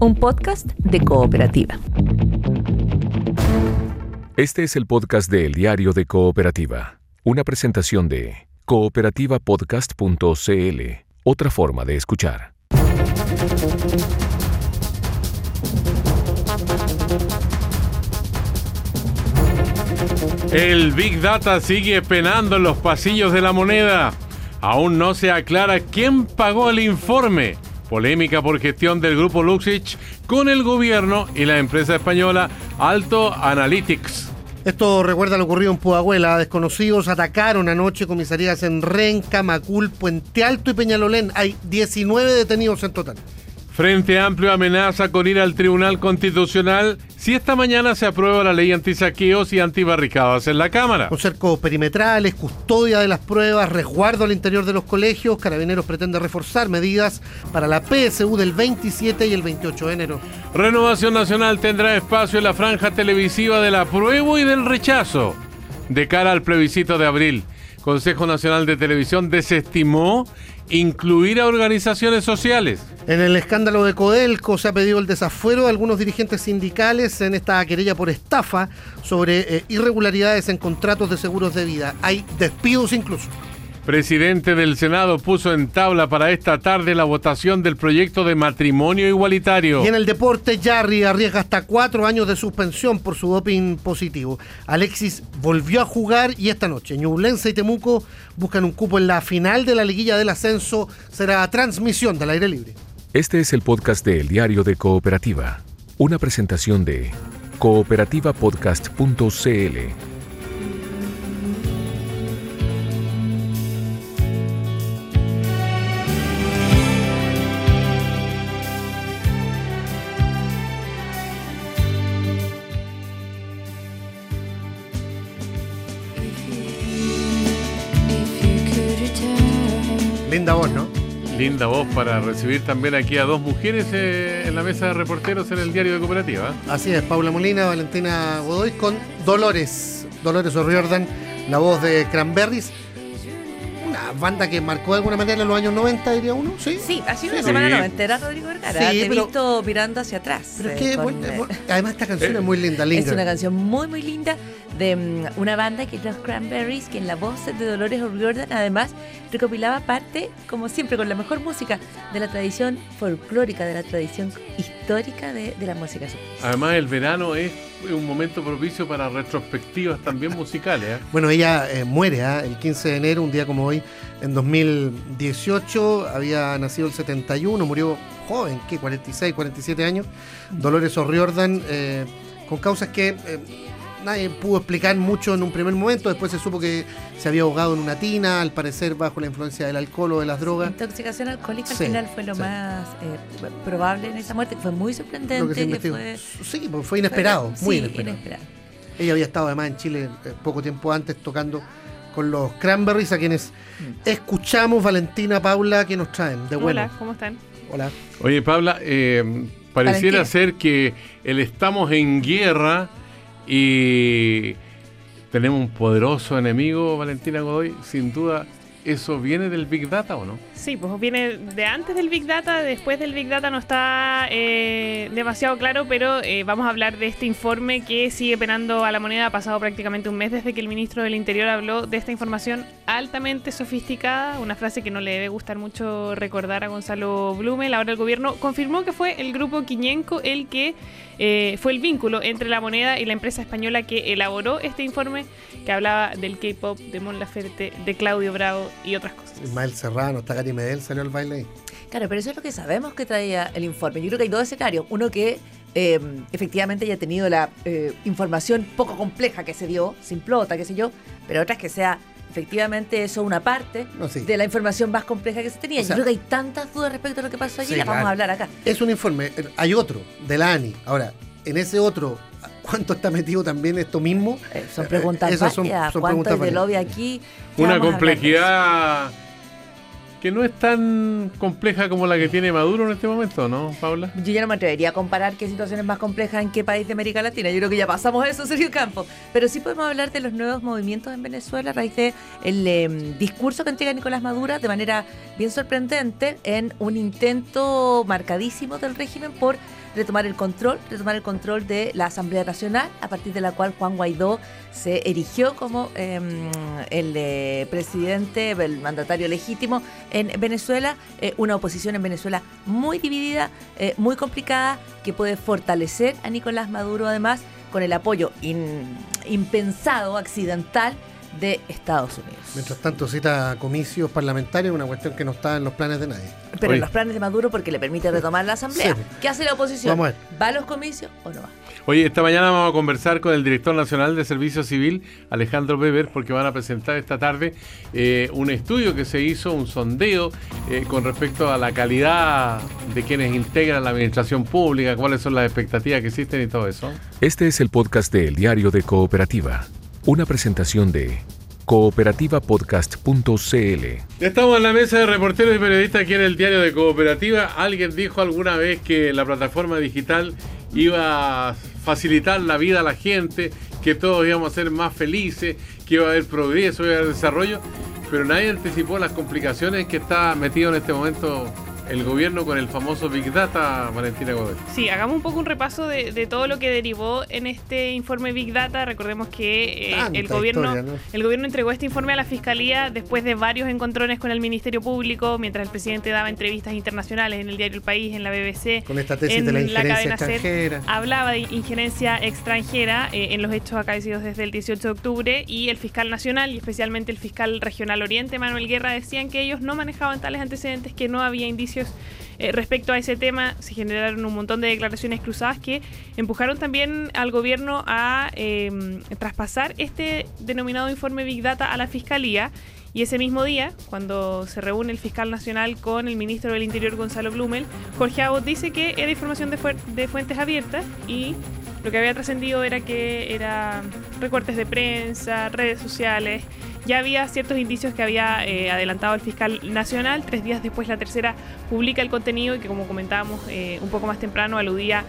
un podcast de cooperativa. Este es el podcast de El Diario de Cooperativa, una presentación de cooperativapodcast.cl, otra forma de escuchar. El Big Data sigue penando en los pasillos de la moneda. Aún no se aclara quién pagó el informe. Polémica por gestión del grupo Luxich con el gobierno y la empresa española Alto Analytics. Esto recuerda lo ocurrido en Pudahuela. Desconocidos atacaron anoche comisarías en Renca, Macul, Puente Alto y Peñalolén. Hay 19 detenidos en total. Frente Amplio amenaza con ir al Tribunal Constitucional si esta mañana se aprueba la ley antisaqueos y antibarricadas en la Cámara. Con cercos perimetrales, custodia de las pruebas, resguardo al interior de los colegios, Carabineros pretende reforzar medidas para la PSU del 27 y el 28 de enero. Renovación Nacional tendrá espacio en la franja televisiva del apruebo y del rechazo. De cara al plebiscito de abril, Consejo Nacional de Televisión desestimó incluir a organizaciones sociales. En el escándalo de Codelco se ha pedido el desafuero de algunos dirigentes sindicales en esta querella por estafa sobre eh, irregularidades en contratos de seguros de vida. Hay despidos incluso. Presidente del Senado puso en tabla para esta tarde la votación del proyecto de matrimonio igualitario. Y en el deporte, Jarry arriesga hasta cuatro años de suspensión por su doping positivo. Alexis volvió a jugar y esta noche Ñublense y Temuco buscan un cupo en la final de la liguilla del ascenso. Será transmisión del aire libre. Este es el podcast de El Diario de Cooperativa, una presentación de cooperativapodcast.cl. Linda voz para recibir también aquí a dos mujeres eh, en la mesa de reporteros en el diario de Cooperativa. Así es, Paula Molina, Valentina Godoy con Dolores, Dolores O'Riordan, la voz de Cranberries. Una banda que marcó de alguna manera en los años 90, diría uno, ¿sí? Sí, ha sido una Sí. semana noventera, Rodrigo Vergara. Sí, Te he visto mirando hacia atrás. Pero es eh, que, con, bueno, eh, además esta canción es muy linda, Es Linger. una canción muy, muy linda de mm, una banda que es los Cranberries, que en la voz de Dolores O'Riordan además recopilaba parte, como siempre, con la mejor música de la tradición folclórica, de la tradición histórica de, de la música. Además, el verano es un momento propicio para retrospectivas también musicales. ¿eh? Bueno, ella eh, muere ¿ah? el 15 de enero, un día como hoy, en 2018. Había nacido el 71, murió joven, ¿qué? 46, 47 años. Dolores O'Riordan, eh, con causas que eh, nadie pudo explicar mucho en un primer momento. Después se supo que se había ahogado en una tina, al parecer bajo la influencia del alcohol o de las drogas. Intoxicación alcohólica Sí, al final fue lo sí. más eh, probable en esa muerte, que fue muy sorprendente. Que que fue, Sí, pues fue inesperado, fue- muy sí, inesperado. inesperado. Ella había estado además en Chile eh, poco tiempo antes tocando con los Cranberries, a quienes escuchamos, Valentina, Paula, que nos traen de vuelo. Hola, ¿cómo están? Hola. Oye, Paula, eh, pareciera Valentina. ser que el estamos en guerra y tenemos un poderoso enemigo, Valentina Godoy. Sin duda, ¿eso viene del Big Data o no? Sí, pues viene de antes del Big Data, después del Big Data no está eh, demasiado claro, pero eh, vamos a hablar de este informe que sigue penando a la moneda. Ha pasado prácticamente un mes desde que el ministro del Interior habló de esta información altamente sofisticada, una frase que no le debe gustar mucho recordar a Gonzalo Blumel. Ahora el gobierno confirmó que fue el grupo Quiñenco el que eh, fue el vínculo entre la moneda y la empresa española que elaboró este informe que hablaba del K-pop, de Mon Laferte, de Claudio Bravo y otras cosas. Ismael Serrano, está Gary Medel, salió al baile ahí. Claro, pero eso es lo que sabemos que traía el informe. Yo creo que hay dos escenarios. Uno que eh, efectivamente haya tenido la eh, información poco compleja que se dio, simplota, qué sé yo, pero otra es que sea efectivamente eso una parte No, sí. de la información más compleja que se tenía. O sea- yo creo que hay tantas dudas respecto a lo que pasó allí, Sí, las vamos claro. a hablar acá. Es un informe, eh, hay otro, de la ANI. Ahora, en ese otro, ¿cuánto está metido también esto mismo? Eh, son preguntas esas son- varias. son ¿Cuánto preguntas hay de lobby aquí? Ya Una complejidad que no es tan compleja como la que tiene Maduro en este momento, ¿no, Paula? Yo ya no me atrevería a comparar qué situaciones más complejas en qué país de América Latina. Yo creo que ya pasamos eso, Sergio Campo. Pero sí podemos hablar de los nuevos movimientos en Venezuela a raíz del el em, discurso que entrega Nicolás Maduro de manera bien sorprendente en un intento marcadísimo del régimen por retomar el control, retomar el control de la Asamblea Nacional, a partir de la cual Juan Guaidó se erigió como em, el eh, presidente, el mandatario legítimo en Venezuela, eh, una oposición en Venezuela muy dividida, eh, muy complicada, que puede fortalecer a Nicolás Maduro además con el apoyo impensado, accidental de Estados Unidos. Mientras tanto, cita comicios parlamentarios, una cuestión que no está en los planes de nadie. Pero en los planes de Maduro porque le permite retomar la Asamblea. ¿Qué hace la oposición? Vamos ¿Va a los comicios o no va? Oye, esta mañana vamos a conversar con el director nacional de Servicio Civil, Alejandro Weber, porque van a presentar esta tarde eh, un estudio que se hizo, un sondeo eh, con respecto a la calidad de quienes integran la administración pública, cuáles son las expectativas que existen y todo eso. Este es el podcast de El Diario de Cooperativa. Una presentación de cooperativapodcast.cl. Estamos en la mesa de reporteros y periodistas aquí en el diario de Cooperativa. Alguien dijo alguna vez que la plataforma digital iba a facilitar la vida a la gente, que todos íbamos a ser más felices, que iba a haber progreso, iba a haber desarrollo, pero nadie anticipó las complicaciones que está metido en este momento el gobierno con el famoso Big Data, Valentina Godoy. Sí, hagamos un poco un repaso de, todo lo que derivó en este informe Big Data. Recordemos que eh, el, gobierno, el gobierno entregó este informe a la Fiscalía después de varios encontrones con el Ministerio Público, mientras el presidente daba entrevistas internacionales en el diario El País, en la BBC. Con esta tesis de la injerencia extranjera. hablaba de injerencia extranjera eh, en los hechos acaecidos desde el 18 de octubre y el fiscal nacional y especialmente el fiscal regional Oriente, Manuel Guerra, decían que ellos no manejaban tales antecedentes, que no había indicios eh, respecto a ese tema se generaron un montón de declaraciones cruzadas que empujaron también al gobierno a em, traspasar este denominado informe Big Data a la Fiscalía. Y ese mismo día, cuando se reúne el fiscal nacional con el ministro del Interior Gonzalo Blumel, Jorge Abot dice que era información de, de fuentes abiertas y lo que había trascendido era que era recortes de prensa, redes sociales ya había ciertos indicios que había eh, adelantado el fiscal nacional. Tres días después la tercera publica el contenido y que como comentábamos eh, un poco más temprano aludía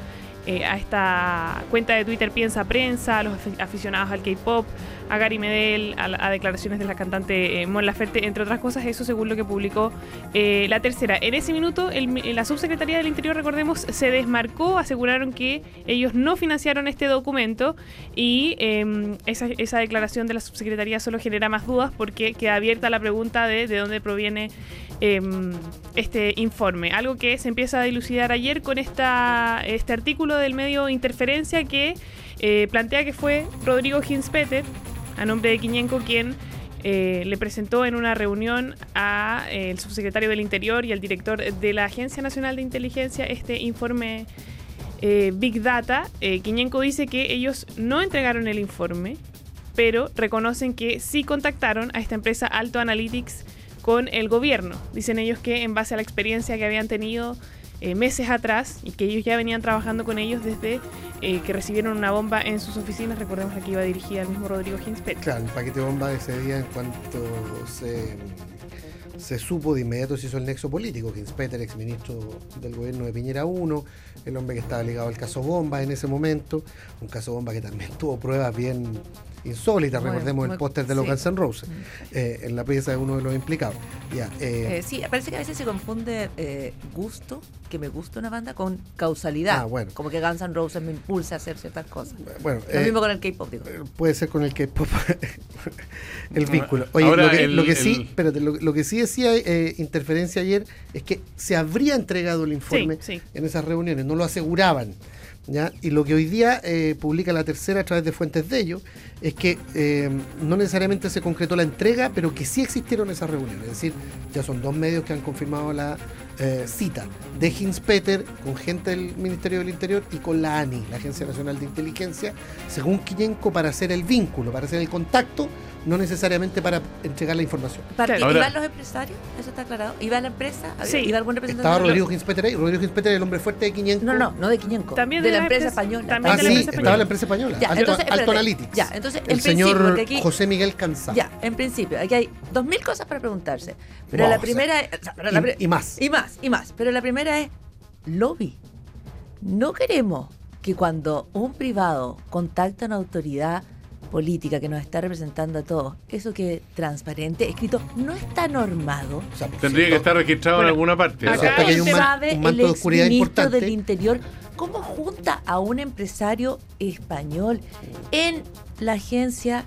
eh, a esta cuenta de Twitter Piensa Prensa, a los aficionados al K-Pop, a Gary Medel, a, declaraciones de la cantante eh, Mon Laferte, entre otras cosas, eso según lo que publicó eh, la tercera. En ese minuto, la subsecretaría del Interior, recordemos, se desmarcó, aseguraron que ellos no financiaron este documento y em, esa, declaración de la subsecretaría solo genera más dudas porque queda abierta la pregunta de de dónde proviene em, este informe. Algo que se empieza a dilucidar ayer con esta, este artículo del medio Interferencia que eh, plantea que fue Rodrigo Hinspeter, a nombre de Quiñenco, quien eh, le presentó en una reunión al eh, subsecretario del Interior y al director de la Agencia Nacional de Inteligencia este informe Big Data. Quiñenco dice que ellos no entregaron el informe, pero reconocen que sí contactaron a esta empresa Alto Analytics con el gobierno. Dicen ellos que en base a la experiencia que habían tenido eh, meses atrás y que ellos ya venían trabajando con ellos desde eh, que recibieron una bomba en sus oficinas. Recordemos que iba dirigida al mismo Rodrigo Ginspet. Claro, el paquete de bomba de ese día en cuanto se, se supo de inmediato se hizo el nexo político. Ginspeter, exministro del gobierno de Piñera 1, el hombre que estaba ligado al caso bomba en ese momento, un caso bomba que también tuvo pruebas bien insólita, recordemos el póster de los Guns N' Roses, mm. eh, en la pieza de uno de los implicados. Ya, eh, eh, sí, parece que a veces se confunde gusto, que me gusta una banda, con causalidad. Ah, bueno. Como que Guns N' Roses me impulsa a hacer ciertas cosas. Bueno, lo mismo con el K-pop, digo. Puede ser con el K-pop el vínculo. Oye, lo, que, sí, espérate, lo, que sí decía interferencia ayer es que se habría entregado el informe en esas reuniones, no lo aseguraban. Y lo que hoy día eh, publica la tercera a través de fuentes de ellos es que eh, no necesariamente se concretó la entrega, pero que sí existieron esas reuniones. Es decir, ya son dos medios que han confirmado la, eh, cita de Hinspeter con gente del Ministerio del Interior y con la ANI, la Agencia Nacional de Inteligencia, según Quillenco, para hacer el vínculo, para hacer el contacto, no necesariamente para entregar la información. Para- Claro. ¿Iban los empresarios? ¿Eso está aclarado? ¿Iba la empresa? Sí. ¿Iba algún representante? Estaba Rodrigo Hinspeter ahí, Rodrigo Hinspeter, el hombre fuerte de Quillenco. No, no, no de Quiñenco. También de, de la la empresa empresa- española. también Ah, de la sí, empresa estaba la española. empresa española, Ya, Alto, entonces, Alto espérate. Analytics. Ya, entonces, el señor aquí- José Miguel Canzá. Ya, en principio, aquí hay dos mil cosas para preguntarse. Pero No, la o sea, primera es- o sea, pero y- la pri- y más. Y más, y más. Pero la primera es lobby. No queremos que cuando un privado contacta a una autoridad política que nos está representando a todos, eso que transparente, escrito, no está normado. O sea, por Tendría que estar registrado en alguna parte. acá O sea, Hasta que hay un, man- un manto el de oscuridad exministro importante. del Interior cómo junta a un empresario español en la agencia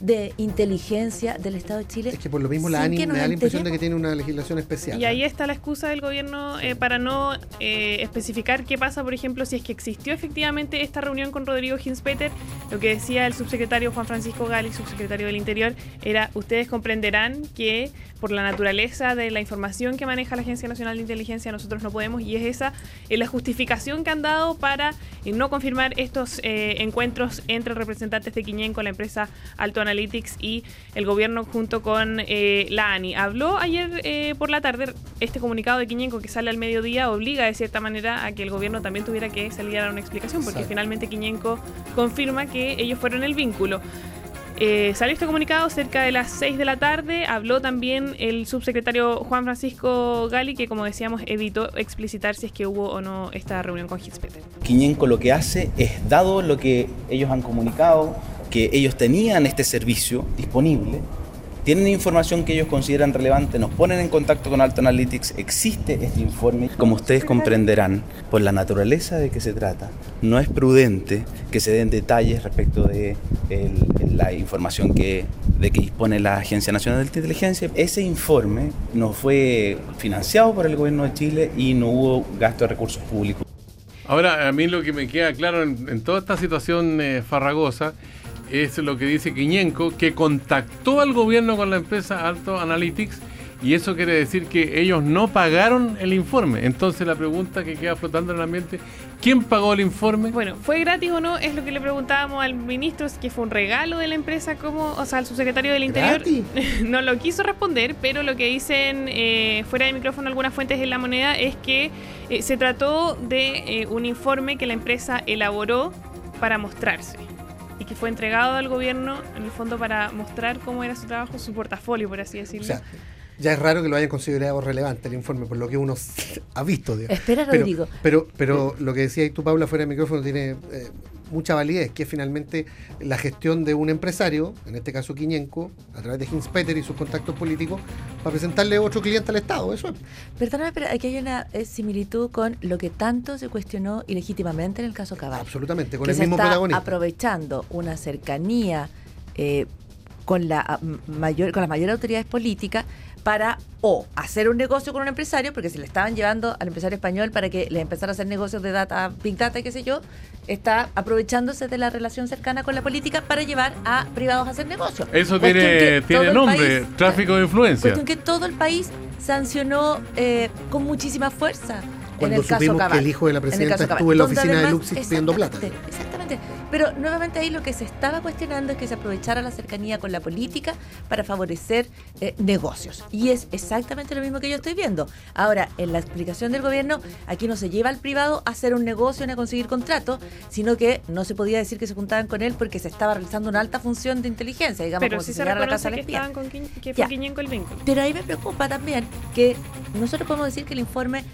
de inteligencia del Estado de Chile. Es que por lo mismo la ANI me da la impresión de que tiene una legislación especial. Y ahí está la excusa del gobierno eh, para no eh, especificar qué pasa, por ejemplo, si es que existió efectivamente esta reunión con Rodrigo Hinspeter. Lo que decía el subsecretario Juan Francisco Gali, subsecretario del Interior, era, ustedes comprenderán que por la naturaleza de la información que maneja la Agencia Nacional de Inteligencia nosotros no podemos y es esa eh, la justificación que han dado para eh, no confirmar estos eh, encuentros entre representantes de Quiñén con la empresa Alto Analytics y el gobierno junto con eh, la ANI. Habló ayer por la tarde este comunicado de Quiñenco que sale al mediodía obliga de cierta manera a que el gobierno también tuviera que salir a dar una explicación porque Exacto. finalmente Quiñenco confirma que ellos fueron el vínculo. Eh, salió este comunicado cerca de las 6 de la tarde. Habló también el subsecretario Juan Francisco Gali, que como decíamos evitó explicitar si es que hubo o no esta reunión con Hinspeter. Quiñenco lo que hace es, dado lo que ellos han comunicado, que ellos tenían este servicio disponible, tienen información que ellos consideran relevante, nos ponen en contacto con Alto Analytics, existe este informe. Como ustedes comprenderán, por la naturaleza de que se trata, no es prudente que se den detalles respecto de la información que, de que dispone la Agencia Nacional de Inteligencia. Ese informe no fue financiado por el gobierno de Chile y no hubo gasto de recursos públicos. Ahora, a mí lo que me queda claro en, en toda esta situación eh, farragosa es lo que dice Quiñenco, que contactó al gobierno con la empresa Alto Analytics y eso quiere decir que ellos no pagaron el informe. Entonces la pregunta que queda flotando en el ambiente, ¿quién pagó el informe? Bueno, ¿fue gratis o no? Es lo que le preguntábamos al ministro, es que fue un regalo de la empresa, como, o sea, al subsecretario del Interior. ¿Gratis? no lo quiso responder, pero lo que dicen eh, fuera de micrófono algunas fuentes en la moneda es que eh, se trató de eh, un informe que la empresa elaboró para mostrarse y que fue entregado al gobierno en el fondo para mostrar cómo era su trabajo, su portafolio, por así decirlo. Ya es raro que lo hayan considerado relevante el informe, por lo que uno ha visto. digamos. Espera, Pero- Rodrigo. Pero, pero lo que decías tú, Paula, fuera de micrófono, tiene eh, mucha validez, que es finalmente la gestión de un empresario, en este caso Quiñenco, a través de Hinspeter y sus contactos políticos, para presentarle otro cliente al Estado. Eso es. Perdóname, pero aquí hay una eh, similitud con lo que tanto se cuestionó ilegítimamente en el caso Cabal. Absolutamente, con que el se mismo está protagonista. aprovechando una cercanía eh, con, la, ah, mayor, con las mayores autoridades políticas para o hacer un negocio con un empresario, porque se le estaban llevando al empresario español para que le empezara a hacer negocios de data, big data, qué sé yo, está aprovechándose de la relación cercana con la política para llevar a privados a hacer negocios. Eso Cuestión tiene, que tiene nombre, país- tráfico de influencia. Cuestión que todo el país sancionó eh, con muchísima fuerza. Cuando en el caso supimos que Cabal. el hijo de la En presidenta caso Cabal, estuvo en la oficina de además- Luxich pidiendo plata. Exactamente. Pero nuevamente ahí lo que se estaba cuestionando es que se aprovechara la cercanía con la política para favorecer eh, negocios. Y es exactamente lo mismo que yo estoy viendo. Ahora, en la explicación del gobierno, aquí no se lleva al privado a hacer un negocio ni a conseguir contratos, sino que no se podía decir que se juntaban con él porque se estaba realizando una alta función de inteligencia, digamos, pero como si se llegara a la casa que, estaban con que fue el vínculo. Pero ahí me preocupa también que nosotros podemos decir que el informe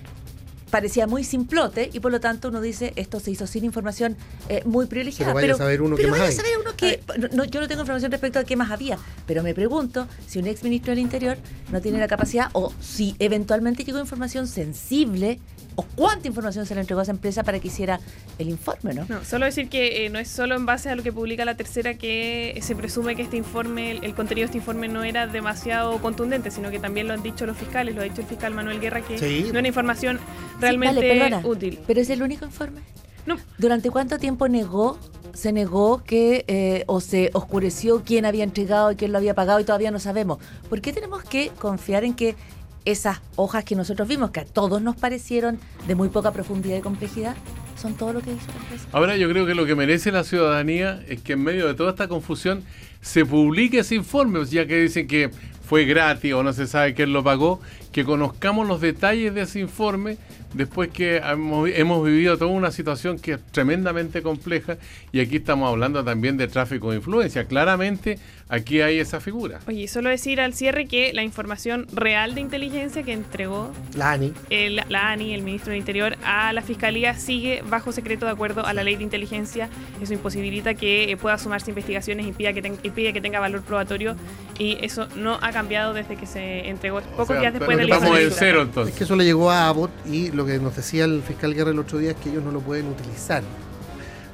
parecía muy simplote y por lo tanto uno dice esto se hizo sin información eh, muy privilegiada. Pero vaya a saber uno pero qué más vaya hay. a saber uno que no, yo no tengo información respecto a qué más había, pero me pregunto si un ex ministro del Interior no tiene la capacidad o si eventualmente llegó información sensible o cuánta información se le entregó a esa empresa para que hiciera el informe, ¿no? No, solo decir que eh, no es solo en base a lo que publica la tercera que se presume que este informe, el, el contenido de este informe no era demasiado contundente, sino que también lo han dicho los fiscales, lo ha dicho el fiscal Manuel Guerra, que Sí. no era información Sí, realmente vale, perdona, útil. Pero es el único informe. No, ¿Durante cuánto tiempo negó, se negó que eh, o se oscureció quién había entregado y quién lo había pagado y todavía no sabemos? ¿Por qué tenemos que confiar en que esas hojas que nosotros vimos, que a todos nos parecieron de muy poca profundidad y complejidad, son todo lo que hizo. Ahora yo creo que lo que merece la ciudadanía es que en medio de toda esta confusión se publique ese informe, ya que dicen que fue gratis o no se sabe quién lo pagó, que conozcamos los detalles de ese informe después que hemos, hemos vivido toda una situación que es tremendamente compleja y aquí estamos hablando también de tráfico de influencia. Claramente aquí hay esa figura. Oye, solo decir al cierre que la información real de inteligencia que entregó La ANI. el- la ANI, el ministro del Interior, a la Fiscalía sigue bajo secreto de acuerdo a la ley de inteligencia. Eso imposibilita que eh, pueda sumarse investigaciones, impida que, ten- impide que tenga valor probatorio y eso no ha cambiado desde que se entregó pocos sea, días después de estamos en cero Es entonces. que eso le llegó a Abbott y lo que nos decía el fiscal Guerra el otro día es que ellos no lo pueden utilizar.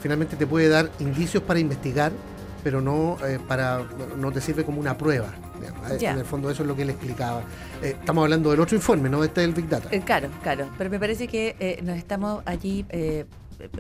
Finalmente te puede dar indicios para investigar, pero no eh, para no te sirve como una prueba. Eh. En el fondo eso es lo que él explicaba. Eh, estamos hablando del otro informe, no este del Big Data. Eh, claro, claro, pero me parece que eh, nos estamos allí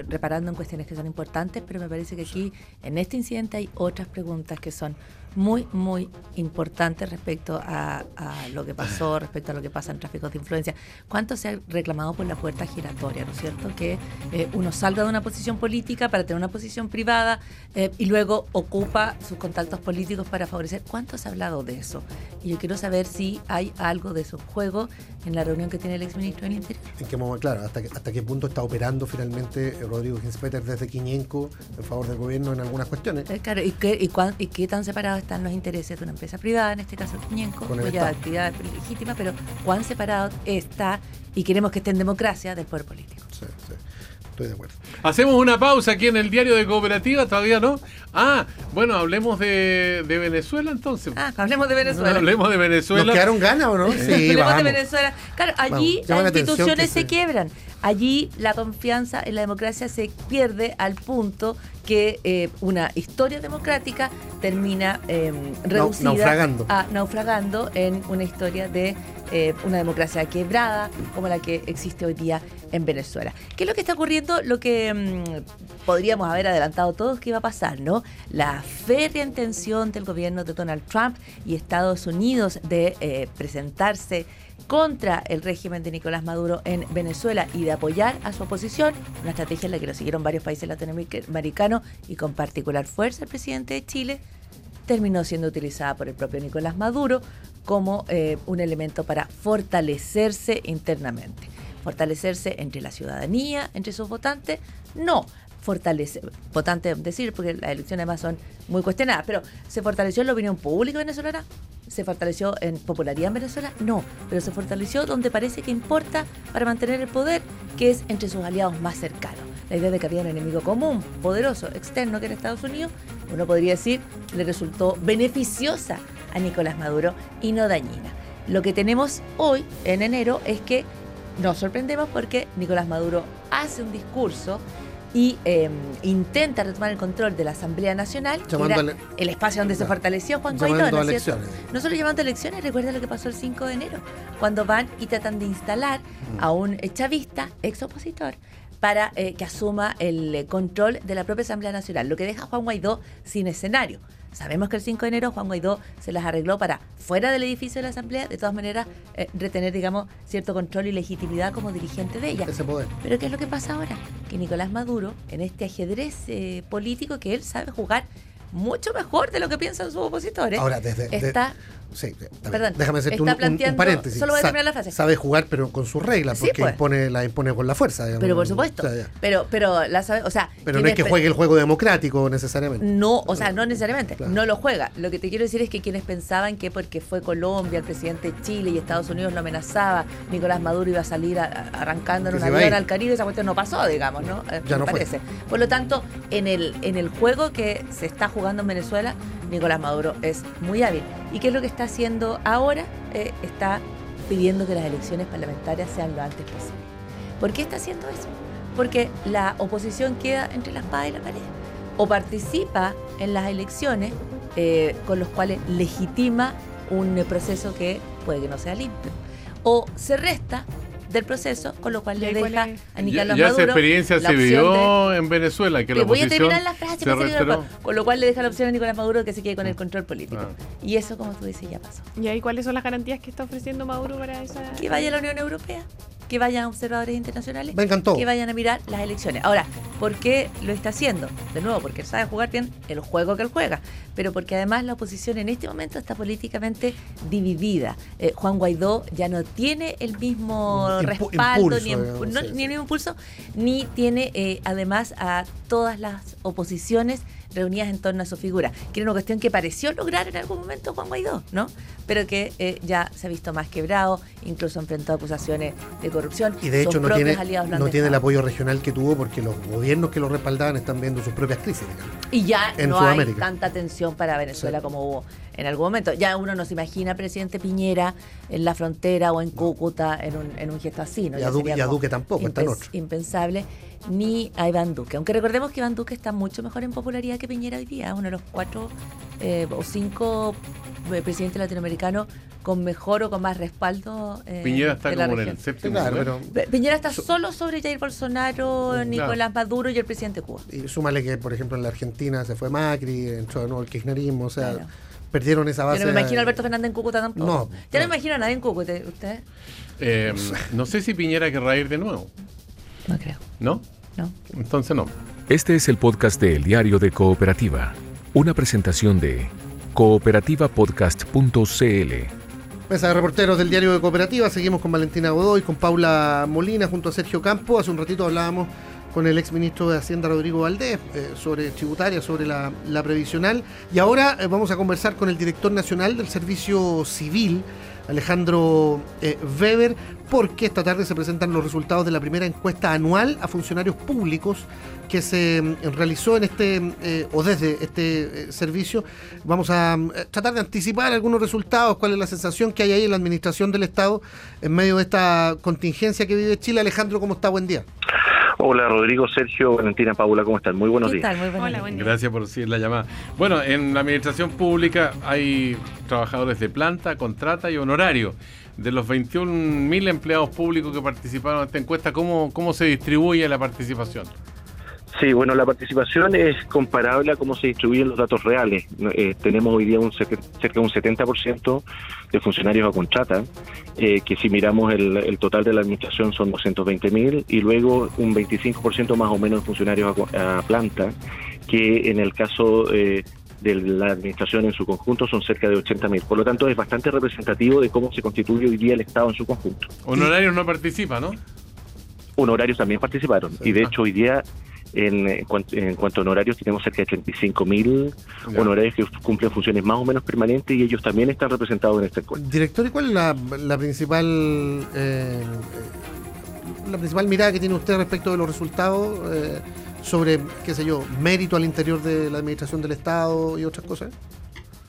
reparando en cuestiones que son importantes, pero me parece que aquí, en este incidente, hay otras preguntas que son muy, muy importantes respecto a, a lo que pasó, respecto a lo que pasa en tráficos de influencia. ¿Cuánto se ha reclamado por la puerta giratoria, ¿no es cierto? Que eh, uno salga de una posición política para tener una posición privada eh, y luego ocupa sus contactos políticos para favorecer. ¿Cuánto se ha hablado de eso? Y yo quiero saber si hay algo de eso en juego en la reunión que tiene el exministro del Interior. En qué modo- claro, hasta, hasta qué punto está operando finalmente Rodrigo Ginspeter desde Quiñenco en favor del gobierno en algunas cuestiones. Eh, Claro, ¿y qué, y, cuán- y qué tan separados están los intereses de una empresa privada, en este caso el cuya Estado. actividad es legítima, pero cuán separado está y queremos que esté en democracia del poder político? Sí, sí, estoy de acuerdo. Hacemos una pausa aquí en el diario de cooperativa, todavía no. Ah, bueno, hablemos de, de Venezuela entonces. Ah, hablemos de Venezuela. Hablemos de ¿Nos Venezuela. quedaron ganas o no? Sí, Hablemos vamos. de Venezuela. Claro, allí Vamos, las instituciones que se se- quiebran. Allí la confianza en la democracia se pierde al punto que eh, una historia democrática termina eh, reducida naufragando. a naufragando en una historia de eh, una democracia quebrada como la que existe hoy día en Venezuela. ¿Qué es lo que está ocurriendo? Lo que mm, podríamos haber adelantado todos que iba a pasar, ¿no? La férrea intención del gobierno de Donald Trump y Estados Unidos de eh, presentarse contra el régimen de Nicolás Maduro en Venezuela y de apoyar a su oposición, una estrategia en la que lo siguieron varios países latinoamericanos y con particular fuerza el presidente de Chile, terminó siendo utilizada por el propio Nicolás Maduro como eh, un elemento para fortalecerse internamente. Fortalecerse entre la ciudadanía, entre sus votantes, no. Fortalece, votantes, decir, porque las elecciones además son muy cuestionadas, pero ¿se fortaleció en la opinión pública venezolana? ¿Se fortaleció en popularidad en Venezuela? No, pero se fortaleció donde parece que importa para mantener el poder, que es entre sus aliados más cercanos. La idea de que había un enemigo común, poderoso, externo, que era Estados Unidos, uno podría decir, le resultó beneficiosa a Nicolás Maduro y no dañina. Lo que tenemos hoy, en enero, es que nos sorprendemos porque Nicolás Maduro hace un discurso y eh, intenta retomar el control de la Asamblea Nacional, que era el espacio donde se fortaleció Juan Guaidó, ¿no es cierto? No solo llamando a elecciones, recuerda lo que pasó el 5 de enero, cuando van y tratan de instalar Mm. a un chavista, ex opositor, para eh, que asuma el eh, control de la propia Asamblea Nacional, lo que deja a Juan Guaidó sin escenario. Sabemos que el 5 de enero Juan Guaidó se las arregló para, fuera del edificio de la Asamblea, de todas maneras, eh, retener, digamos, cierto control y legitimidad como dirigente de ella. Ese poder. Pero ¿qué es lo que pasa ahora? Que Nicolás Maduro, en este ajedrez eh, político que él sabe jugar mucho mejor de lo que piensan sus opositores, Ahora, desde. de- está sí, está bien. Perdón, déjame hacerte un, un- un paréntesis. solo voy a terminar la frase. Sabe jugar, pero con sus reglas, Sí, porque pues. impone, la impone con la fuerza. digamos. Pero por supuesto. O sea, ya. pero, pero la sabe, o sea, Pero no es que juegue el juego democrático necesariamente. No, o sea, no necesariamente, Claro. no lo juega. Lo que te quiero decir es que quienes pensaban que porque fue Colombia, el presidente de Chile y Estados Unidos lo amenazaba, Nicolás Maduro iba a salir a- a- arrancando en Que un se iba a avión ir. al Caribe, esa cuestión no pasó, digamos, ¿no? Eh, Ya me no fue. parece. Por lo tanto, en el, en el juego que se está jugando en Venezuela, Nicolás Maduro es muy hábil. ¿Y qué es lo que está haciendo ahora? Eh, está pidiendo que las elecciones parlamentarias sean lo antes posible. ¿Por qué está haciendo eso? Porque la oposición queda entre la espada y la pared. O participa en las elecciones eh, con los cuales legitima un proceso que puede que no sea limpio. O se resta del proceso, con lo cual ¿Y le deja es? a Ya, Nicolás ya esa Maduro experiencia la se vivió de- en Venezuela, que la voy a terminar la frase, se con lo cual le deja la opción a Nicolás Maduro que se quede con el control político. Ah. Y eso, como tú dices, ya pasó. ¿Y ahí cuáles son las garantías que está ofreciendo Maduro para esa...? Que vaya a la Unión Europea, que vayan observadores internacionales, Vengan todos. que vayan a mirar las elecciones. Ahora, ¿por qué lo está haciendo? De nuevo, porque él sabe jugar bien el juego que él juega, pero porque además la oposición en este momento está políticamente dividida. Eh, Juan Guaidó ya no tiene el mismo Impu- respaldo, impulso, ni, digamos, no- sí, ni sí. el mismo impulso, ni tiene eh, además a todas las oposiciones reunidas en torno a su figura, que era una cuestión que pareció lograr en algún momento Juan Guaidó, ¿no? Pero que eh, ya se ha visto más quebrado, incluso ha enfrentado acusaciones de corrupción. Y de hecho no tiene, no tiene el apoyo regional que tuvo porque los gobiernos que lo respaldaban están viendo sus propias crisis. digamos. Y ya en no Sudamérica. hay tanta tensión para Venezuela Sí. como hubo en algún momento. Ya uno no se imagina al presidente Piñera en la frontera o en Cúcuta en un, en un gesto así. ¿no? Y a Duque- sería y a como Duque tampoco, está en otro. Impensable. Ni a Iván Duque. Aunque recordemos que Iván Duque está mucho mejor en popularidad que Piñera hoy día. Es uno de los cuatro eh, o cinco eh, presidentes latinoamericanos con mejor o con más respaldo. eh, Piñera está de la como en el séptimo Claro, pero Piñera está solo sobre Jair Bolsonaro, Claro. Nicolás Maduro y el presidente de Cuba. y súmale que, por ejemplo, en la Argentina se fue Macri, entró de nuevo el kirchnerismo, o sea, Claro. Perdieron esa Yo base. no me imagino a Alberto Fernández en Cúcuta tampoco. No, ya no no. me imagino a nadie en Cúcuta. ¿Usted? Eh, no sé si Piñera querrá ir de nuevo, No creo. ¿no? No. Entonces no. Este es el podcast de El Diario de Cooperativa, una presentación de cooperativapodcast.cl. Mesa de reporteros del diario de Cooperativa, seguimos con Valentina Godoy, con Paula Molina, junto a Sergio Campo. Hace un ratito hablábamos con el exministro de Hacienda Rodrigo Valdés eh, sobre tributaria, sobre la, previsional. Y ahora eh, vamos a conversar con el director nacional del Servicio Civil, Alejandro eh, Weber, porque esta tarde se presentan los resultados de la primera encuesta anual a funcionarios públicos que se mm, realizó en este eh, o desde este eh, servicio. Vamos a mm, tratar de anticipar algunos resultados, cuál es la sensación que hay ahí en la administración del Estado en medio de esta contingencia que vive Chile. Alejandro, ¿cómo está? Buen día. Hola Rodrigo, Sergio, Valentina, Paula, ¿cómo están? Muy buenos ¿Qué días. tal? Muy buenas Hola, noches. buen día. Gracias por decir la llamada. Bueno, en la administración pública hay trabajadores de planta, contrata y honorario. De los 21.000 empleados públicos que participaron en esta encuesta, ¿cómo, ¿cómo se distribuye la participación? Sí, bueno, la participación es comparable a cómo se distribuyen los datos reales. Eh, tenemos hoy día un cerca de un 70% de funcionarios a contrata, eh, que si miramos el, el total de la administración son 220.000, y luego un 25% más o menos de funcionarios a planta, que en el caso eh, de la administración en su conjunto son cerca de 80.000. Por lo tanto, es bastante representativo de cómo se constituye hoy día el Estado en su conjunto. Honorarios no participa, ¿no? honorarios también participaron. Sí. Y de hecho hoy día, en, en cuanto, en cuanto a honorarios, tenemos cerca de 35 mil honorarios que cumplen funciones más o menos permanentes y ellos también están representados en esta encuesta. Director, ¿y cuál es la, la principal eh, eh, la principal mirada que tiene usted respecto de los resultados eh, sobre, qué sé yo, mérito al interior de la administración del Estado y otras cosas?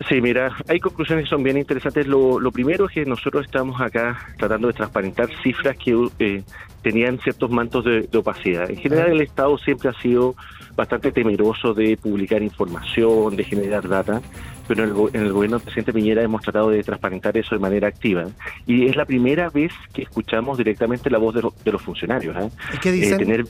Sí, mira, hay conclusiones que son bien interesantes. Lo, lo primero es que nosotros estamos acá tratando de transparentar cifras que eh, tenían ciertos mantos de, de opacidad. En general, el Estado siempre ha sido bastante temeroso de publicar información, de generar data, pero en el, en el gobierno del presidente Piñera hemos tratado de transparentar eso de manera activa. Y es la primera vez que escuchamos directamente la voz de, lo- de los funcionarios. ¿eh? ¿Y qué eh, dicen? tener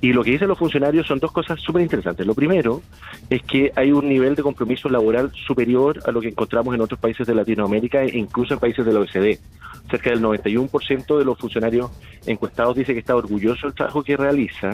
y lo que dicen los funcionarios son dos cosas súper interesantes. Lo primero es que hay un nivel de compromiso laboral superior a lo que encontramos en otros países de Latinoamérica e incluso en países de la OECD. Cerca del 91% de los funcionarios encuestados dice que está orgulloso del trabajo que realiza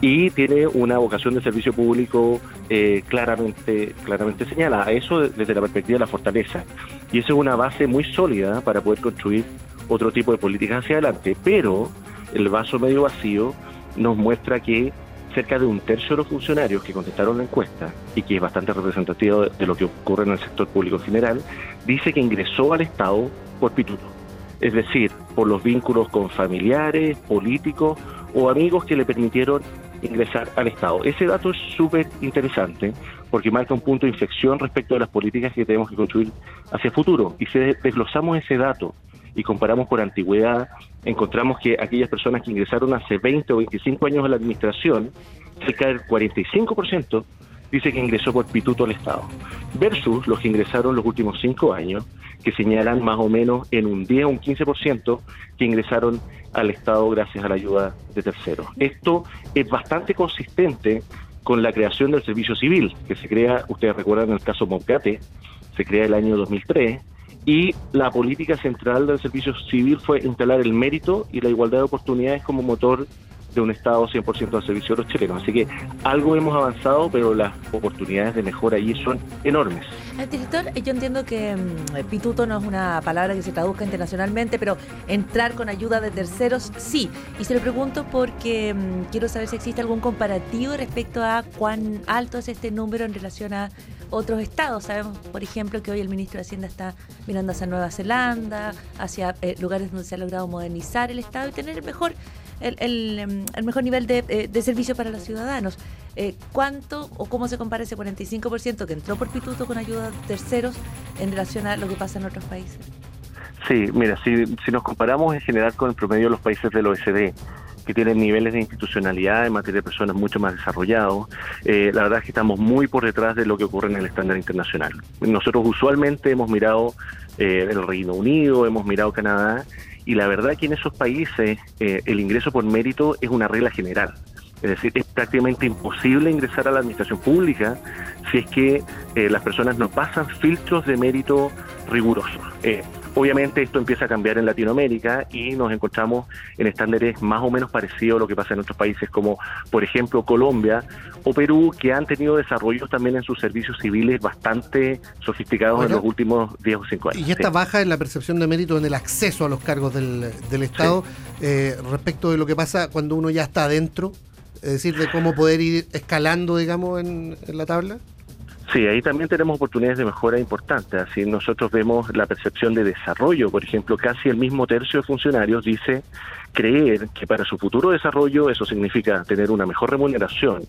y tiene una vocación de servicio público eh, claramente, claramente señalada. Eso desde la perspectiva de la fortaleza. Y eso es una base muy sólida para poder construir otro tipo de políticas hacia adelante. Pero el vaso medio vacío nos muestra que cerca de un tercio de los funcionarios que contestaron la encuesta, y que es bastante representativo de, de lo que ocurre en el sector público en general, dice que ingresó al Estado por pituto. Es decir, por los vínculos con familiares, políticos o amigos que le permitieron ingresar al Estado. Ese dato es súper interesante porque marca un punto de inflexión respecto de las políticas que tenemos que construir hacia el futuro. Y si desglosamos ese dato y comparamos por antigüedad, encontramos que aquellas personas que ingresaron hace 20 o 25 años a la administración, cerca del 45% dice que ingresó por pituto al Estado, versus los que ingresaron los últimos cinco años, que señalan más o menos en un 10 o un 15% que ingresaron al Estado gracias a la ayuda de terceros. Esto es bastante consistente con la creación del servicio civil, que se crea, ustedes recuerdan el caso Moncate, se crea el año 2003, y la política central del servicio civil fue instalar el mérito y la igualdad de oportunidades como motor de un Estado 100% al servicio de los chilenos. Así que algo hemos avanzado, pero las oportunidades de mejora allí son enormes. El director, yo entiendo que mm, pituto no es una palabra que se traduzca internacionalmente, pero entrar con ayuda de terceros sí. Y se lo pregunto porque mm, quiero saber si existe algún comparativo respecto a cuán alto es este número en relación a otros estados. Sabemos, por ejemplo, que hoy el ministro de Hacienda está mirando hacia Nueva Zelanda, hacia eh, lugares donde se ha logrado modernizar el Estado y tener el mejor el, em, el, mejor nivel de, eh, de, servicio para los ciudadanos. Eh, ¿Cuánto o cómo se compara ese 45% que entró por pituto con ayuda de terceros en relación a lo que pasa en otros países? Sí, mira, si, si nos comparamos en general con el promedio de los países del OECD, que tienen niveles de institucionalidad en materia de personas mucho más desarrollados. Eh, la verdad es que estamos muy por detrás de lo que ocurre en el estándar internacional. Nosotros usualmente hemos mirado eh, el Reino Unido, hemos mirado Canadá, y la verdad que en esos países eh, el ingreso por mérito es una regla general. Es decir, es prácticamente imposible ingresar a la administración pública si es que eh, las personas no pasan filtros de mérito rigurosos. Eh, obviamente esto empieza a cambiar en Latinoamérica y nos encontramos en estándares más o menos parecidos a lo que pasa en otros países como, por ejemplo, Colombia o Perú, que han tenido desarrollos también en sus servicios civiles bastante sofisticados en los últimos 10 o 5 años. Y esta baja en la percepción de mérito en el acceso a los cargos del, del Estado eh, respecto de lo que pasa cuando uno ya está adentro es decir, de cómo poder ir escalando, digamos, en, en la tabla? Sí, ahí también tenemos oportunidades de mejora importantes. Así nosotros vemos la percepción de desarrollo. Por ejemplo, casi el mismo tercio de funcionarios dice creer que para su futuro desarrollo eso significa tener una mejor remuneración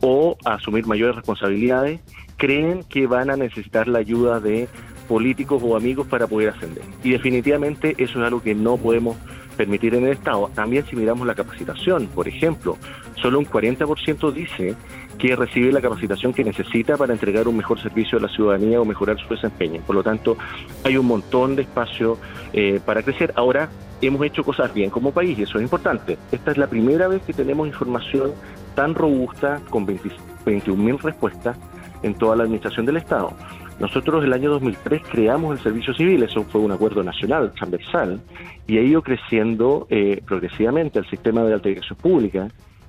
o asumir mayores responsabilidades, creen que van a necesitar la ayuda de políticos o amigos para poder ascender. Y definitivamente eso es algo que no podemos permitir en el Estado. También si miramos la capacitación, por ejemplo, solo un 40% dice que recibe la capacitación que necesita para entregar un mejor servicio a la ciudadanía o mejorar su desempeño. Por lo tanto, hay un montón de espacio eh, para crecer. Ahora, hemos hecho cosas bien como país y eso es importante. Esta es la primera vez que tenemos información tan robusta con 21.000 respuestas en toda la administración del Estado. Nosotros el año 2003 creamos el servicio civil, eso fue un acuerdo nacional, transversal, y ha ido creciendo eh, progresivamente el sistema de dirección pública,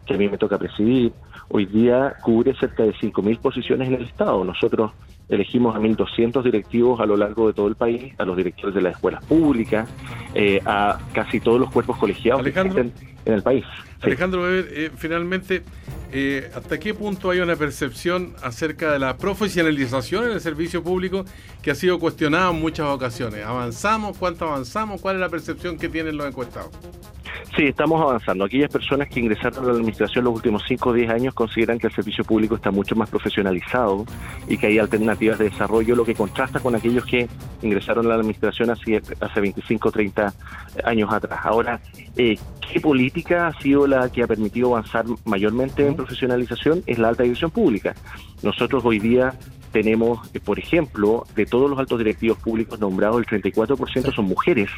que a mí me toca presidir. Hoy día cubre cerca de 5.000 posiciones en el Estado. Nosotros elegimos a 1.200 directivos a lo largo de todo el país, a los directores de las escuelas públicas, eh, a casi todos los cuerpos colegiados que existen en el país. Alejandro Weber, eh, finalmente, eh, ¿hasta qué punto hay una percepción acerca de la profesionalización en el servicio público que ha sido cuestionada en muchas ocasiones? ¿Avanzamos? ¿Cuánto avanzamos? ¿Cuál es la percepción que tienen los encuestados? Sí, estamos avanzando. Aquellas personas que ingresaron a la administración los últimos 5 o 10 años consideran que el servicio público está mucho más profesionalizado y que hay alternativas de desarrollo, lo que contrasta con aquellos que ingresaron a la administración hace, hace 25 o 30 años atrás. Ahora, eh, ¿qué política ha sido la que ha permitido avanzar mayormente en profesionalización? Es la alta dirección pública. Nosotros hoy día tenemos, eh, por ejemplo, de todos los altos directivos públicos nombrados, el 34% son mujeres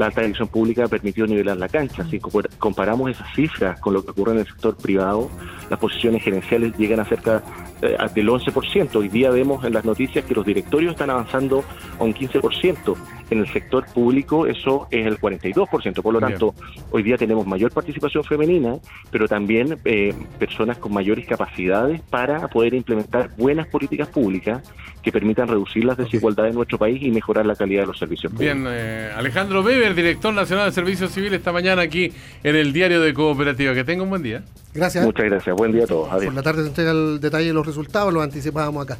la alta dirección pública ha permitido nivelar la cancha. Si comparamos esas cifras con lo que ocurre en el sector privado, las posiciones gerenciales llegan a cerca eh, del 11%. Hoy día vemos en las noticias que los directorios están avanzando a un 15%. En el sector público eso es el 42%. Por lo tanto, hoy día tenemos mayor participación femenina, pero también eh, personas con mayores capacidades para poder implementar buenas políticas públicas que permitan reducir las desigualdades en nuestro país y mejorar la calidad de los servicios públicos. Bien, eh, Alejandro Weber, director nacional de Servicios Civiles, esta mañana aquí en el Diario de Cooperativa. Que tenga un buen día. Gracias. Muchas gracias. Buen día a todos. Adiós. Por la tarde se entrega el detalle de los resultados, lo anticipábamos acá.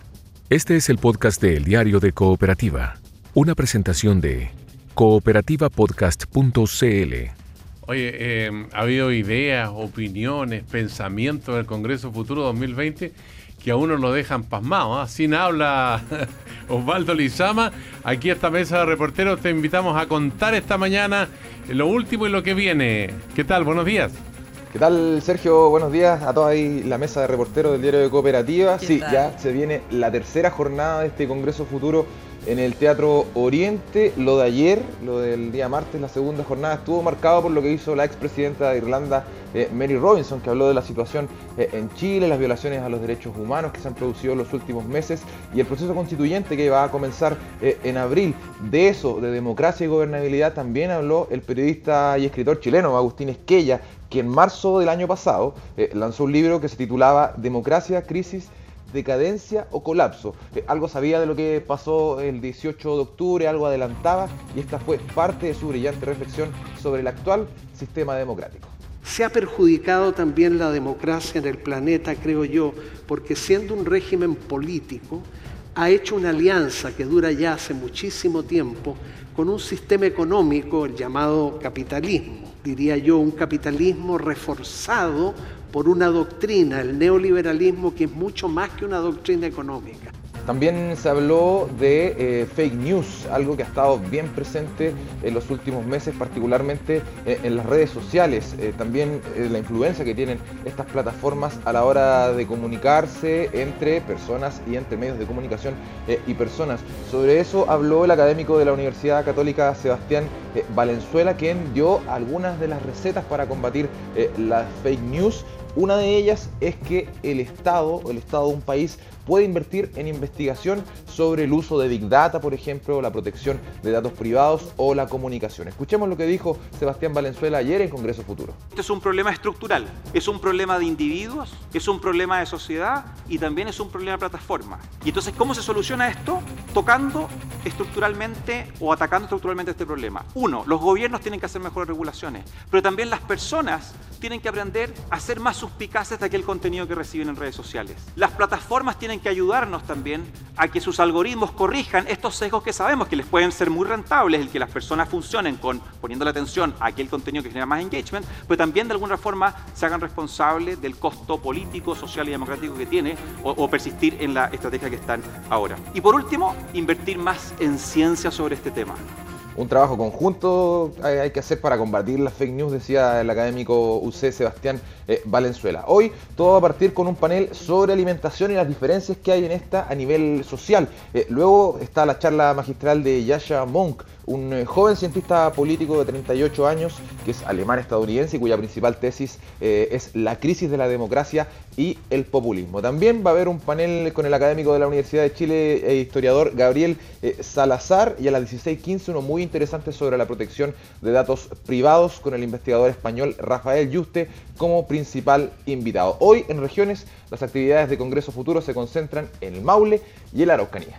Este es el podcast de El Diario de Cooperativa, una presentación de cooperativapodcast.cl. Oye, eh, ha habido ideas, opiniones, pensamientos del Congreso Futuro 2020 que a uno lo dejan pasmado. ¿eh? Sin habla Osvaldo Lizama. Aquí a esta mesa de reporteros te invitamos a contar esta mañana lo último y lo que viene. ¿Qué tal? Buenos días. ¿Qué tal, Sergio? Buenos días a toda ahí la mesa de reporteros del diario de Cooperativa. Sí, tal? ya se viene la tercera jornada de este Congreso Futuro en el Teatro Oriente. Lo de ayer, lo del día martes, la segunda jornada, estuvo marcado por lo que hizo la expresidenta de Irlanda, eh, Mary Robinson, que habló de la situación eh, en Chile, las violaciones a los derechos humanos que se han producido en los últimos meses y el proceso constituyente que va a comenzar eh, en abril. De eso, de democracia y gobernabilidad, también habló el periodista y escritor chileno Agustín Esquella, que en marzo del año pasado lanzó un libro que se titulaba Democracia, Crisis, Decadencia o Colapso. Eh, algo sabía de lo que pasó el 18 de octubre, algo adelantaba y esta fue parte de su brillante reflexión sobre el actual sistema democrático. Se ha perjudicado también la democracia en el planeta, creo yo, porque siendo un régimen político, ha hecho una alianza que dura ya hace muchísimo tiempo con un sistema económico, el llamado capitalismo, diría yo, un capitalismo reforzado por una doctrina, el neoliberalismo, que es mucho más que una doctrina económica. También se habló de eh, fake news, algo que ha estado bien presente en los últimos meses, particularmente eh, en las redes sociales. Eh, también la influencia que tienen estas plataformas a la hora de comunicarse entre personas y entre medios de comunicación y personas. Sobre eso habló el académico de la Universidad Católica Sebastián Valenzuela, quien dio algunas de las recetas para combatir las fake news. Una de ellas es que el Estado, el Estado de un país, puede invertir en investigación sobre el uso de Big Data, por ejemplo, la protección de datos privados o la comunicación. Escuchemos lo que dijo Sebastián Valenzuela ayer en Congreso Futuro. Este es un problema estructural, es un problema de individuos, es un problema de sociedad y también es un problema de plataforma. Y entonces, ¿cómo se soluciona esto? Tocando estructuralmente o atacando estructuralmente este problema. Uno, los gobiernos tienen que hacer mejores regulaciones, pero también las personas tienen que aprender a ser más suspicaces de aquel contenido que reciben en redes sociales. Las plataformas tienen que ayudarnos también a que sus algoritmos corrijan estos sesgos que sabemos que les pueden ser muy rentables, el que las personas funcionen con poniendo la atención a aquel contenido que genera más engagement, pero también de alguna forma se hagan responsables del costo político, social y democrático que tiene o, o persistir en la estrategia que están ahora. Y por último, invertir más en ciencia sobre este tema. Un trabajo conjunto hay, que hacer para combatir las fake news, decía el académico UC Sebastián eh, Valenzuela. Hoy todo va a partir con un panel sobre alimentación y las diferencias que hay en esta a nivel social. Eh, luego está la charla magistral de Yasha Monk, un eh, joven cientista político de 38 años que es alemán-estadounidense y cuya principal tesis eh, es la crisis de la democracia y el populismo. También va a haber un panel con el académico de la Universidad de Chile e historiador Gabriel eh, Salazar y a las 16.15 uno muy interesante sobre la protección de datos privados con el investigador español Rafael Yuste como principal invitado. Hoy en regiones las actividades de Congreso Futuro se concentran en el Maule y en la Araucanía.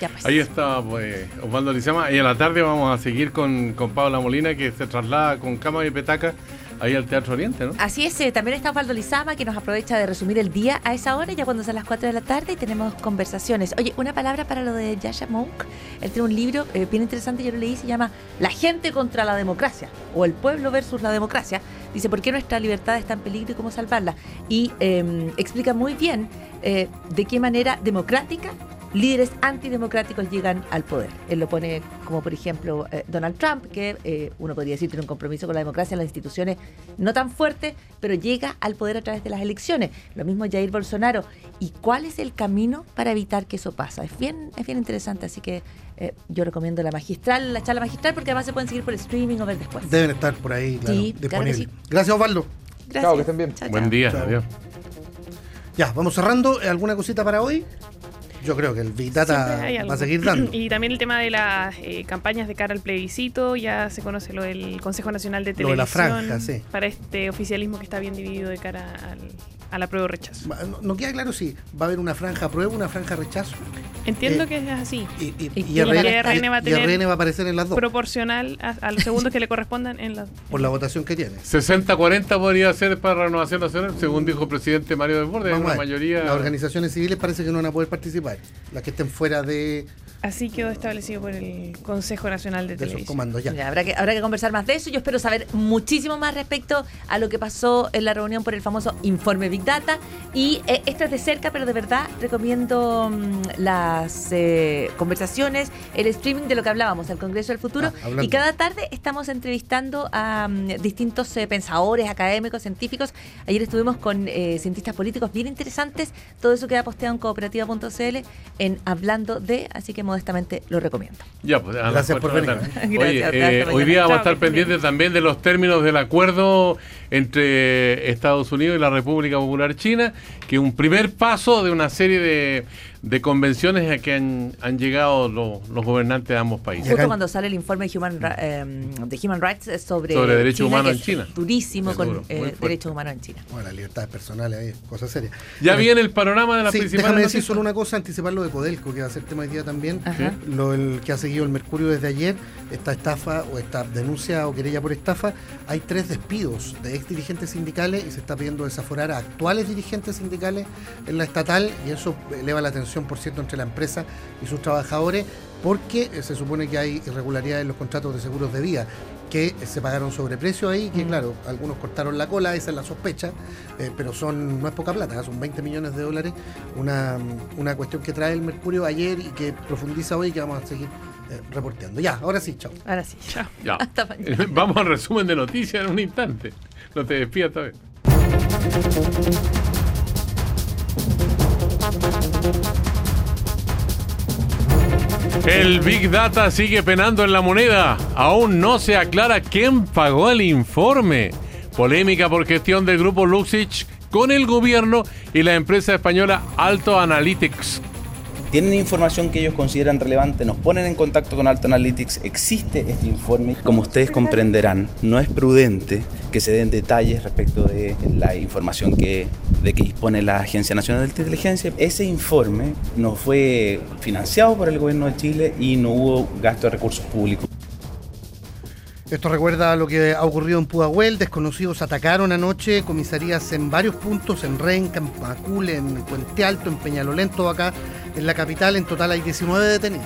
Ya pues. Ahí está pues, Osvaldo Lizama. Y en la tarde vamos a seguir con, con Paula Molina, que se traslada con cama y petaca ahí al Teatro Oriente, ¿no? Así es, eh, también está Osvaldo Lizama que nos aprovecha de resumir el día a esa hora, ya cuando son las 4 de la tarde y tenemos conversaciones. Oye, una palabra para lo de Yasha Monk. Él tiene un libro eh, bien interesante, yo lo leí, se llama La gente contra la democracia o El pueblo versus la democracia. Dice, ¿por qué nuestra libertad está en peligro y cómo salvarla? Y eh, explica muy bien eh, de qué manera democrática líderes antidemocráticos llegan al poder. Él lo pone como, por ejemplo, eh, Donald Trump, que eh, uno podría decir tiene un compromiso con la democracia en las instituciones no tan fuerte, pero llega al poder a través de las elecciones. Lo mismo Jair Bolsonaro. ¿Y cuál es el camino para evitar que eso pasa? Es bien, es bien interesante, así que eh, yo recomiendo la magistral, la charla magistral, porque además se pueden seguir por streaming o ver después. Deben estar por ahí, claro, Sí, claro. Gracias, Osvaldo. Gracias. Chao, que estén bien. Chao, Buen chao. día, Chao. adiós. Ya, vamos cerrando. ¿Alguna cosita para hoy? Yo creo que el Big Data va a seguir dando. Y también el tema de las eh, campañas de cara al plebiscito, ya se conoce lo del Consejo Nacional de Lo de Televisión. la franja, sí. Para este oficialismo que está bien dividido de cara al, a la prueba o rechazo. No, no queda claro si va a haber una franja apruebo, una franja rechazo. Entiendo Eh, que es así. Y, y, ¿Y y quién RN, va a estar? RN va a y tener RN va a aparecer en las dos Proporcional a, a los segundos que le correspondan en la. por la votación que tiene. 60-40 podría ser para Renovación Nacional, según dijo el presidente Mario Desbordes. Vamos La mayoría. Las organizaciones civiles parece que no van a poder participar. Las que estén fuera de, Así quedó establecido por el Consejo Nacional de, de esos Televisión. comandos ya. Ya, habrá, que, habrá que conversar más de eso. Yo espero saber muchísimo más respecto a lo que pasó en la reunión por el famoso informe Big Data. Y eh, esto es de cerca, pero de verdad recomiendo mm, las eh, conversaciones, el streaming de lo que hablábamos, el Congreso del Futuro. Ah, y cada tarde estamos entrevistando a mm, distintos eh, pensadores, académicos, científicos. Ayer estuvimos con eh, cientistas políticos bien interesantes. Todo eso queda posteado en cooperativa.cl en Hablando de, así que modestamente lo recomiendo. Ya, pues, Gracias por venir. Gracias, Oye, eh, hoy día vamos a estar pendientes también de los términos del acuerdo entre Estados Unidos y la República Popular China, que es un primer paso de una serie de, de convenciones a que han, llegado los, gobernantes de ambos países. Justo cuando sale el informe de Human, eh, Rights sobre, derechos humanos en China. Durísimo con eh, derechos humanos en China. Bueno, las libertades personales ahí cosas serias. Ya viene el panorama de las sí, principales. Déjame decir solo una cosa, anticipar lo de Codelco, que va a ser tema de día también. Lo el que ha seguido el Mercurio desde ayer, esta estafa o esta denuncia o querella por estafa. Hay tres despidos de ex dirigentes sindicales y se está pidiendo desaforar a actuales dirigentes sindicales en la estatal y eso eleva la atención 100% entre la empresa y sus trabajadores, porque eh, se supone que hay irregularidades en los contratos de seguros de vida que eh, se pagaron sobreprecio ahí, que mm. claro, algunos cortaron la cola, esa es la sospecha, eh, pero son, no es poca plata, son 20 millones de dólares, una, mm, una cuestión que trae el Mercurio ayer y que profundiza hoy que vamos a seguir eh, reporteando. Ya, ahora sí, chao. Ahora sí, chao. Ya. Hasta mañana. Vamos al resumen de noticias en un instante. No te despidas todavía. El Big Data sigue penando en la moneda. Aún no se aclara quién pagó el informe. Polémica por gestión del grupo Luxich con el gobierno y la empresa española Alto Analytics. Tienen información que ellos consideran relevante, nos ponen en contacto con Alto Analytics, existe este informe. Como ustedes comprenderán, no es prudente que se den detalles respecto de la información que, de que dispone la Agencia Nacional de Inteligencia. Ese informe no fue financiado por el gobierno de Chile y no hubo gasto de recursos públicos. Esto recuerda lo que ha ocurrido en Pudahuel. Desconocidos atacaron anoche comisarías en varios puntos, en Renca, en Macul, en Puente Alto, en Peñalolén, todo acá en la capital. En total hay 19 detenidos.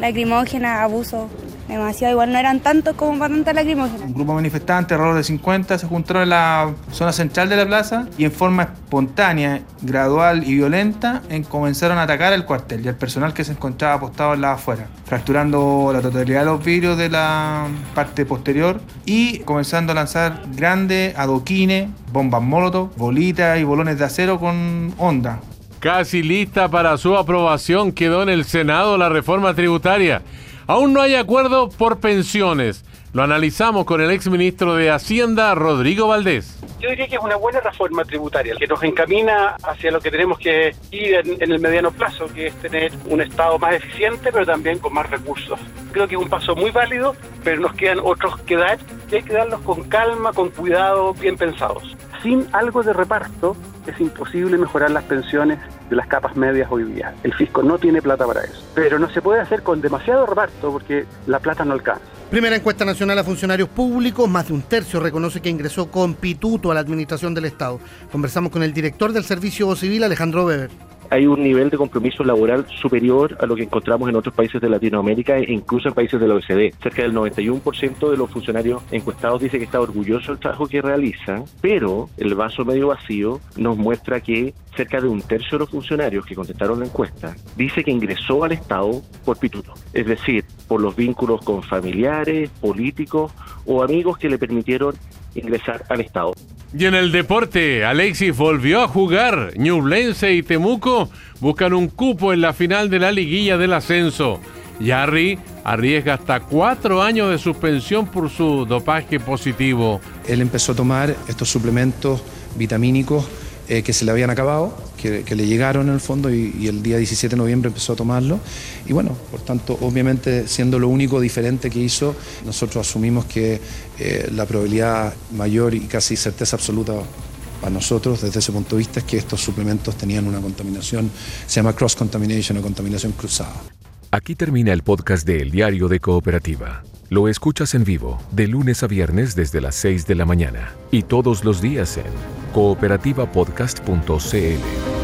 lacrimógena, abuso, demasiado. Igual no eran tantos como para tanta lacrimógena. Un grupo de manifestantes, alrededor de 50, se juntaron en la zona central de la plaza y en forma espontánea, gradual y violenta en- comenzaron a atacar el cuartel y al personal que se encontraba apostado en la afuera, fracturando la totalidad de los vidrios de la parte posterior y comenzando a lanzar grandes adoquines, bombas molotov, bolitas y bolones de acero con onda. Casi lista para su aprobación quedó en el Senado la reforma tributaria. Aún no hay acuerdo por pensiones. Lo analizamos con el exministro de Hacienda, Rodrigo Valdés. Yo diría que es una buena reforma tributaria que nos encamina hacia lo que tenemos que ir en, en el mediano plazo, que es tener un Estado más eficiente, pero también con más recursos. Creo que es un paso muy válido, pero nos quedan otros que dar y hay que darlos con calma, con cuidado, bien pensados. Sin algo de reparto es imposible mejorar las pensiones de las capas medias hoy día. El fisco no tiene plata para eso. Pero no se puede hacer con demasiado reparto porque la plata no alcanza. Primera encuesta nacional a funcionarios públicos, más de un tercio reconoce que ingresó con pituto a la administración del Estado. Conversamos con el director del Servicio Civil, Alejandro Weber. Hay un nivel de compromiso laboral superior a lo que encontramos en otros países de Latinoamérica e incluso en países de la OECD. Cerca del 91% de los funcionarios encuestados dice que está orgulloso del trabajo que realizan, pero el vaso medio vacío nos muestra que cerca de un tercio de los funcionarios que contestaron la encuesta dice que ingresó al Estado por pituto, es decir, por los vínculos con familiares, políticos o amigos que le permitieron ingresar al Estado. Y en el deporte, Alexis volvió a jugar. Ñublense y Temuco buscan un cupo en la final de la liguilla del ascenso. Yarri arriesga hasta cuatro años de suspensión por su dopaje positivo. Él empezó a tomar estos suplementos vitamínicos eh, que se le habían acabado, que, le llegaron en el fondo y, y el día 17 de noviembre empezó a tomarlo. Y bueno, por tanto, obviamente siendo lo único diferente que hizo, nosotros asumimos que eh, la probabilidad mayor y casi certeza absoluta para nosotros desde ese punto de vista es que estos suplementos tenían una contaminación, se llama cross contamination o contaminación cruzada. Aquí termina el podcast de El Diario de Cooperativa. Lo escuchas en vivo de lunes a viernes desde las 6 de la mañana y todos los días en cooperativapodcast.cl.